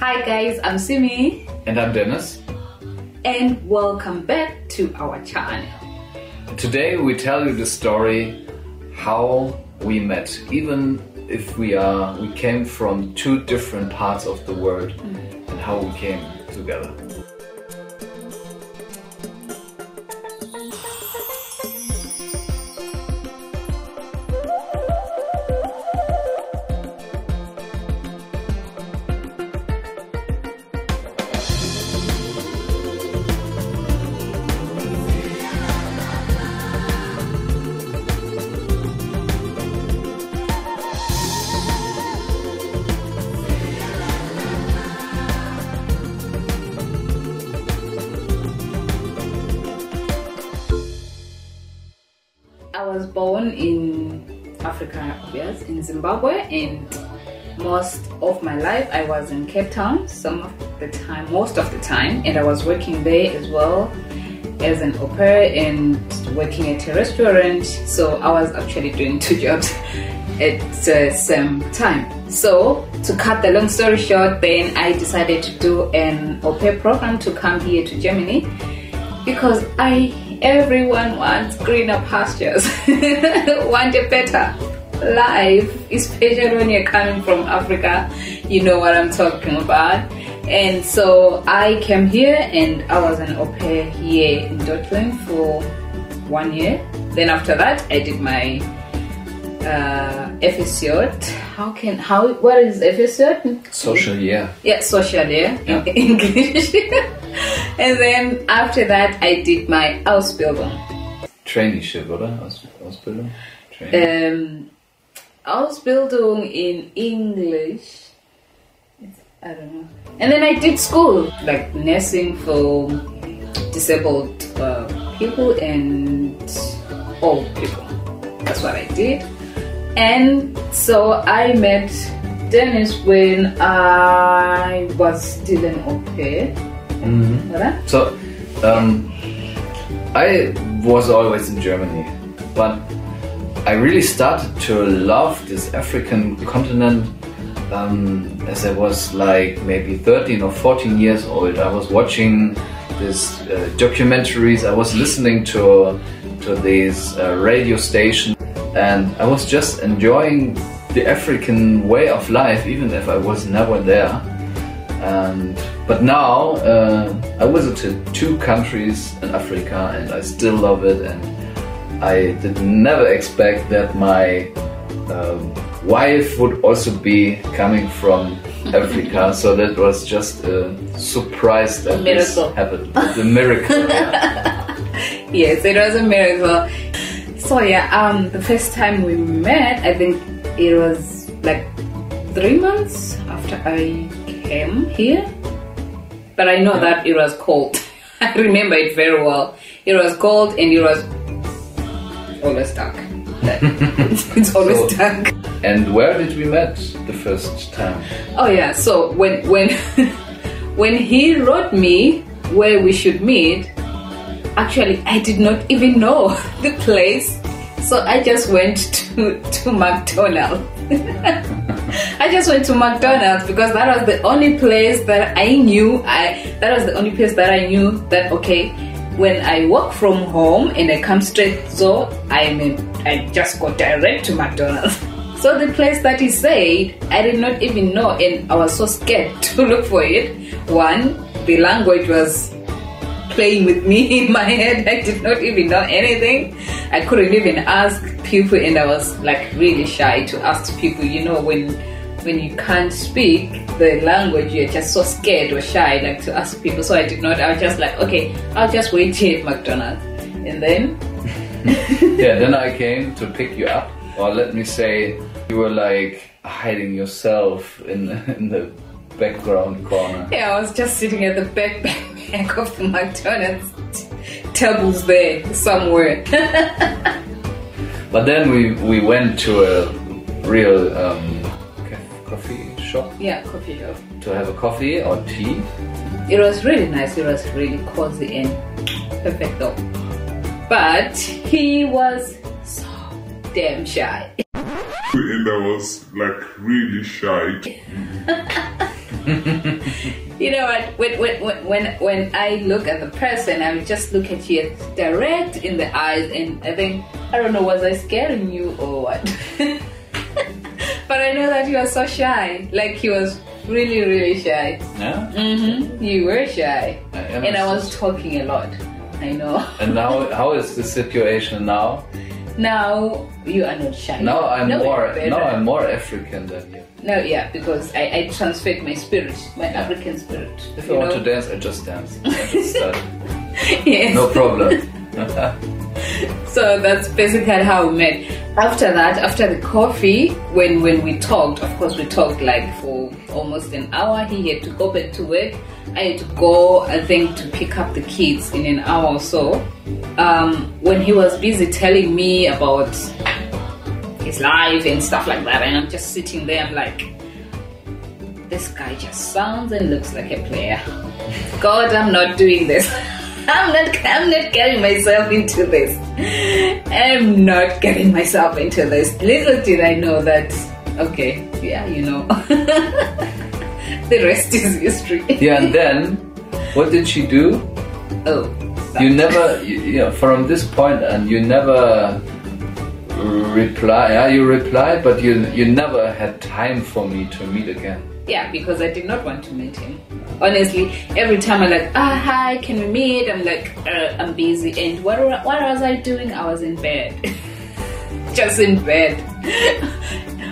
Hi guys, I'm Simi And I'm Dennis. and welcome back to our channel. Today we tell you the story how we met. Even if we are we came from two different parts of the world mm. and how we came together. Was born in Africa, yes, in Zimbabwe, and most of my life I was in Cape Town. Some of the time, most of the time, and I was working there as well as an au pair and working at a restaurant. So I was actually doing two jobs at the same time. So to cut the long story short, then I decided to do an au pair program to come here to Germany because I everyone wants greener pastures, want a better life, especially when you're coming from Africa. You know what I'm talking about. And so I came here and I was an au pair here in Dortmund for one year. Then after that, I did my uh, FSJ. How can how what is FSJ? Social year. Yeah, social year Yeah. in English. and then after that, I did my Ausbildung. Traineeship, oder? Aus Ausbildung? Training. Um, Ausbildung in English. I don't know. And then I did school, like nursing for disabled uh, people and old people. That's what I did. And so I met Dennis when I was still an au pair. Mhm. Right? So, um, I was always in Germany, but I really started to love this African continent um, as I was like maybe 13 or 14 years old. I was watching these uh, documentaries, I was listening to, to these uh, radio stations, and I was just enjoying the African way of life, even if I was never there. And but now uh, I visited two countries in Africa, and I still love it. And I did never expect that my um, wife would also be coming from Africa. so that was just a surprise that this Miracle. happened. The miracle. yeah. yes, it was a miracle. So yeah, um, the first time we met, I think it was like three months after I came here. But I know that it was cold. I remember it very well. It was cold and it was always dark. It's always So- dark. And where did we met the first time? Oh yeah, so when when when he wrote me where we should meet, actually I did not even know the place. So I just went to to McDonald's. I just went to McDonald's because that was the only place that I knew I that was the only place that I knew that okay when I work from home and I come straight so I mean I just go direct to McDonald's. So the place that he said, I did not even know, and I was so scared to look for it. One, the language was playing with me in my head. I did not even know anything. I couldn't even ask people, and I was like really shy to ask people. You know, when when you can't speak the language, you're just so scared or shy, like to ask people. So I did not. I was just like, okay, I'll just wait here at McDonald's, and then yeah, then I came to pick you up, or let me say, you were like hiding yourself in in the background corner. Yeah, I was just sitting at the back back of the McDonald's tables there somewhere. But then we we went to a real um, coffee shop yeah, coffee shop. to have a coffee or tea. It was really nice. It was really cozy and perfecto. But he was so damn shy. and I was like really shy. you know what? When, when, when, when I look at the person, I would just look at you direct in the eyes, and I think, I don't know, was I scaring you or what? but I know that you are so shy. Like, he was really, really shy. Yeah. hmm You were shy. I And I was talking a lot. I know. And now, how is the situation now? Now you are not shy. Now I'm No, more. Now I'm more African than you. No, yeah, because I, I transferred my spirit, my African spirit. If I want to dance, I just dance. I just start. yes. No problem. So that's basically how we met. After that, after the coffee, when when we talked, of course we talked like for almost an hour. He had to go back to work. I had to go, I think, to pick up the kids in an hour or so. Um, when he was busy telling me about his life and stuff like that, and I'm just sitting there, I'm like, this guy just sounds and looks like a player. God, I'm not doing this. I'm not. I'm not getting myself into this. I'm not getting myself into this. Little did I know that. Okay, yeah, you know. the rest is history. yeah, and then what did she do? Oh, You never, you, you know, from this and you never reply. Yeah, you replied, but you you never had time for me to meet again. yeah, because I did not want to meet him. Honestly, every time I'm like, ah, hi, can we meet? I'm like, uh, I'm busy. And what what was I doing? I was in bed, just in bed,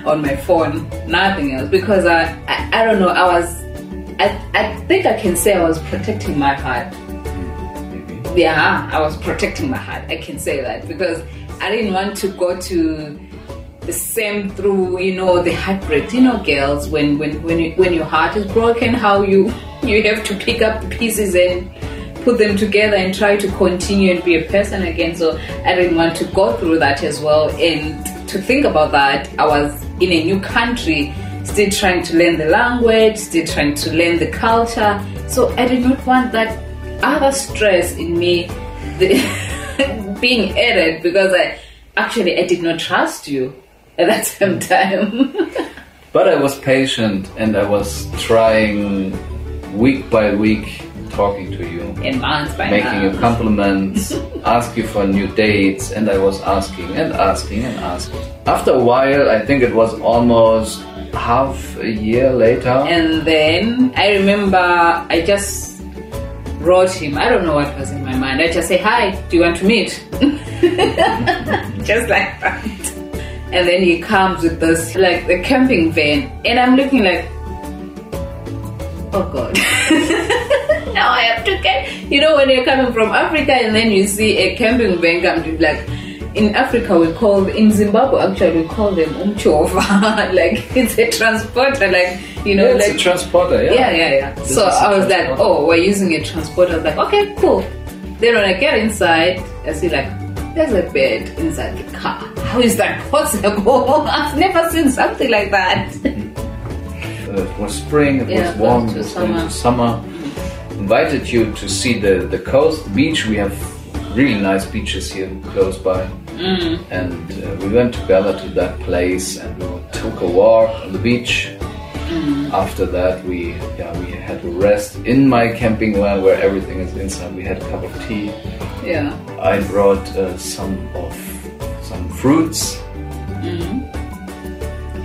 on my phone, nothing else. Because I, I, I don't know. I was, I, I think I can say I was protecting my heart. Yeah, I was protecting my heart. I can say that because I didn't want to go to the same through, you know, the heartbreak. You know, girls, when when when you, when your heart is broken, how you you have to pick up the pieces and put them together and try to continue and be a person again. So I didn't want to go through that as well. And to think about that, I was in a new country, still trying to learn the language, still trying to learn the culture. So I did not want that other stress in me the, being added because I actually I did not trust you at that same time. But I was patient and I was trying week by week talking to you, in months by making now. you compliments, ask you for new dates, and I was asking and asking and asking. After a while, I think it was almost half a year later. And then I remember I just wrote him. I don't know what was in my mind. I just say, Hi, do you want to meet? just like that. And then he comes with this, like the camping van. And I'm looking like, Oh God. now I have to get, you know, when you're coming from Africa and then you see a camping van come to like, in Africa we call, in Zimbabwe actually we call them umchova. like it's a transporter, like, you know, Yeah, it's like a transporter, yeah. yeah, yeah, yeah. This so I was like, oh, we're using a transporter. I was like, okay, cool. Then when I get inside, I see like, there's a bed inside the car. How is that possible? I've never seen something like that. Uh, it was spring, it Yeah, was warm, it was to summer. Invited you to see the, the coast, the beach. We have really nice beaches here close by. Mm. And uh, we went together to that place and we took a walk on the beach. Mm. After that, we yeah we had a rest in my camping van where everything is inside. We had a cup of tea. Yeah. I brought uh, some of some fruits. Mm.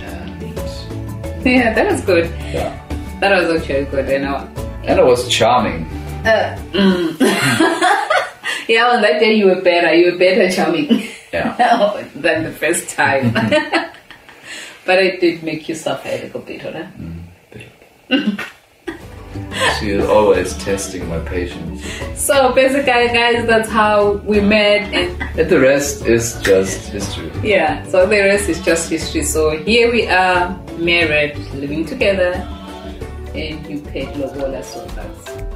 And Yeah, that was good. yeah, That was actually good. You know. and it was charming. Uh, mm. yeah, on that day you were better. You were better charming. Yeah. Oh, than the first time. but it did make you suffer a little bit, right? Mm, she is always testing my patience. So basically, guys, that's how we met, and And the rest is just history. yeah, so the rest is just history. So here we are, married, living together, and you paid lobola, so that's